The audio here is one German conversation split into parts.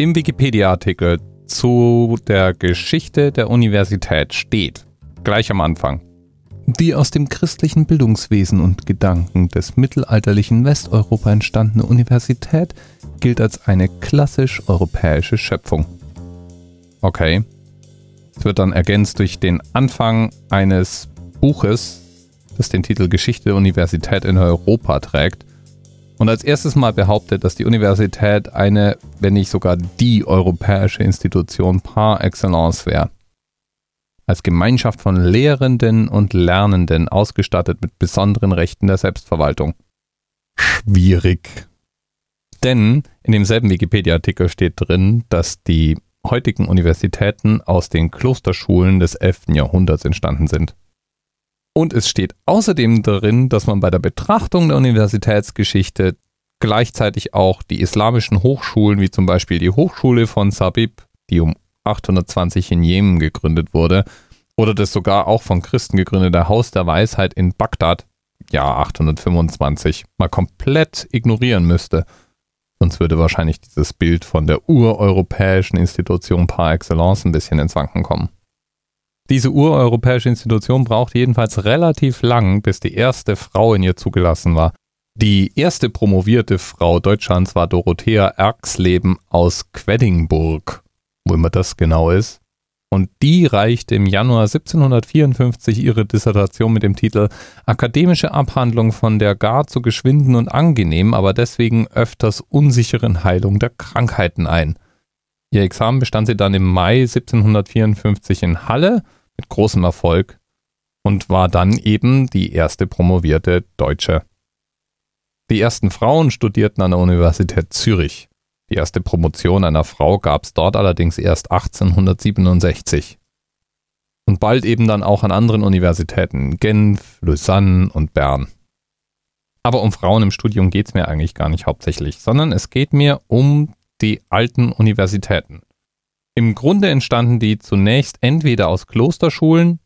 Im Wikipedia-Artikel zu der Geschichte der Universität steht, gleich am Anfang, die aus dem christlichen Bildungswesen und Gedanken des mittelalterlichen Westeuropa entstandene Universität gilt als eine klassisch europäische Schöpfung. Okay. Es wird dann ergänzt durch den Anfang eines Buches, das den Titel Geschichte der Universität in Europa trägt und als erstes mal behauptet, dass die Universität eine, wenn nicht sogar die europäische Institution par excellence wäre. Als Gemeinschaft von Lehrenden und Lernenden ausgestattet mit besonderen Rechten der Selbstverwaltung. Schwierig. Denn in demselben Wikipedia-Artikel steht drin, dass die heutigen Universitäten aus den Klosterschulen des 11. Jahrhunderts entstanden sind. Und es steht außerdem drin, dass man bei der Betrachtung der Universitätsgeschichte gleichzeitig auch die islamischen Hochschulen, wie zum Beispiel die Hochschule von Sabib, die um 820 in Jemen gegründet wurde, oder das sogar auch von Christen gegründete Haus der Weisheit in Bagdad, Jahr 825, mal komplett ignorieren müsste. Sonst würde wahrscheinlich dieses Bild von der ureuropäischen Institution par excellence ein bisschen ins Wanken kommen. Diese ureuropäische Institution braucht jedenfalls relativ lang, bis die erste Frau in ihr zugelassen war. Die erste promovierte Frau Deutschlands war Dorothea Erxleben aus Quedingburg, wo immer das genau ist. Und die reichte im Januar 1754 ihre Dissertation mit dem Titel Akademische Abhandlung von der gar zu geschwinden und angenehmen, aber deswegen öfters unsicheren Heilung der Krankheiten ein. Ihr Examen bestand sie dann im Mai 1754 in Halle mit großem Erfolg und war dann eben die erste promovierte Deutsche. Die ersten Frauen studierten an der Universität Zürich. Die erste Promotion einer Frau gab es dort allerdings erst 1867. Und bald eben dann auch an anderen Universitäten, Genf, Lausanne und Bern. Aber um Frauen im Studium geht es mir eigentlich gar nicht hauptsächlich, sondern es geht mir um die alten Universitäten. Im Grunde entstanden die zunächst entweder aus Klosterschulen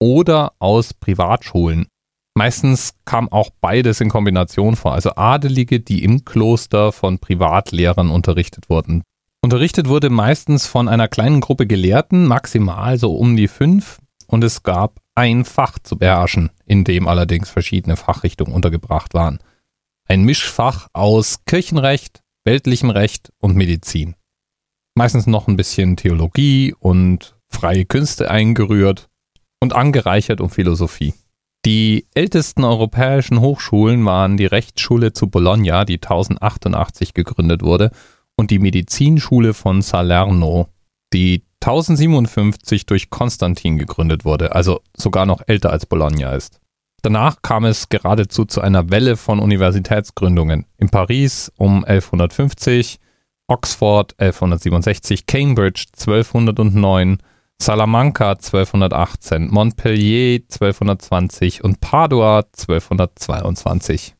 oder aus Privatschulen. Meistens kam auch beides in Kombination vor, also Adelige, die im Kloster von Privatlehrern unterrichtet wurden. Unterrichtet wurde meistens von einer kleinen Gruppe Gelehrten, maximal so um die fünf, und es gab ein Fach zu beherrschen, in dem allerdings verschiedene Fachrichtungen untergebracht waren. Ein Mischfach aus Kirchenrecht, weltlichem Recht und Medizin meistens noch ein bisschen Theologie und freie Künste eingerührt und angereichert um Philosophie. Die ältesten europäischen Hochschulen waren die Rechtsschule zu Bologna, die 1088 gegründet wurde, und die Medizinschule von Salerno, die 1057 durch Konstantin gegründet wurde, also sogar noch älter als Bologna ist. Danach kam es geradezu zu einer Welle von Universitätsgründungen. In Paris um 1150, Oxford 1167, Cambridge 1209, Salamanca 1218, Montpellier 1220 und Padua 1222.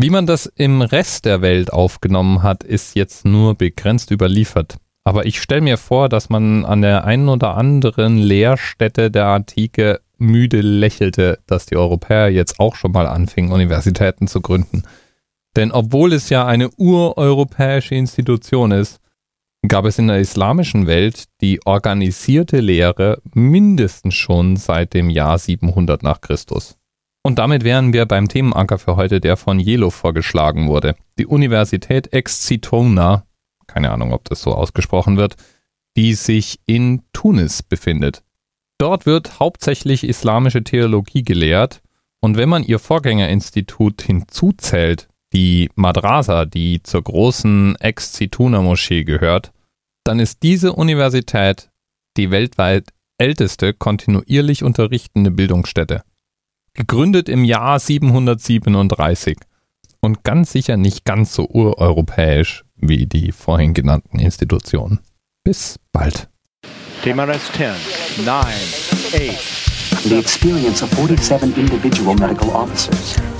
Wie man das im Rest der Welt aufgenommen hat, ist jetzt nur begrenzt überliefert. Aber ich stelle mir vor, dass man an der einen oder anderen Lehrstätte der Antike müde lächelte, dass die Europäer jetzt auch schon mal anfingen, Universitäten zu gründen. Denn obwohl es ja eine ureuropäische Institution ist, gab es in der islamischen Welt die organisierte Lehre mindestens schon seit dem Jahr 700 nach Christus. Und damit wären wir beim Themenanker für heute, der von Jelo vorgeschlagen wurde. Die Universität Excitona, keine Ahnung, ob das so ausgesprochen wird, die sich in Tunis befindet. Dort wird hauptsächlich islamische Theologie gelehrt und wenn man ihr Vorgängerinstitut hinzuzählt, die Madrasa, die zur großen Ex-Zituna-Moschee gehört, dann ist diese Universität die weltweit älteste kontinuierlich unterrichtende Bildungsstätte. Gegründet im Jahr 737 und ganz sicher nicht ganz so ureuropäisch wie die vorhin genannten Institutionen. Bis bald. TMRS 10, 9, 8. The experience of 47 individual medical officers